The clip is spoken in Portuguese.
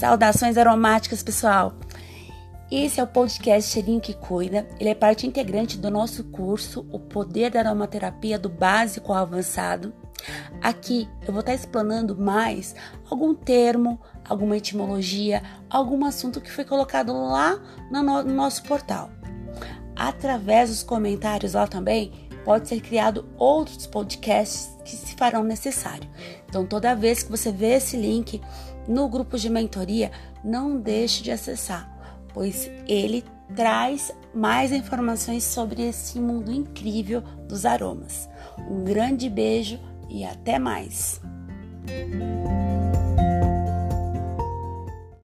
Saudações aromáticas, pessoal! Esse é o podcast Cheirinho que Cuida. Ele é parte integrante do nosso curso O Poder da Aromaterapia do Básico ao Avançado. Aqui eu vou estar explanando mais algum termo, alguma etimologia, algum assunto que foi colocado lá no, no nosso portal. Através dos comentários lá também, pode ser criado outros podcasts que se farão necessário. Então, toda vez que você vê esse link no grupo de mentoria, não deixe de acessar, pois ele traz mais informações sobre esse mundo incrível dos aromas. Um grande beijo e até mais!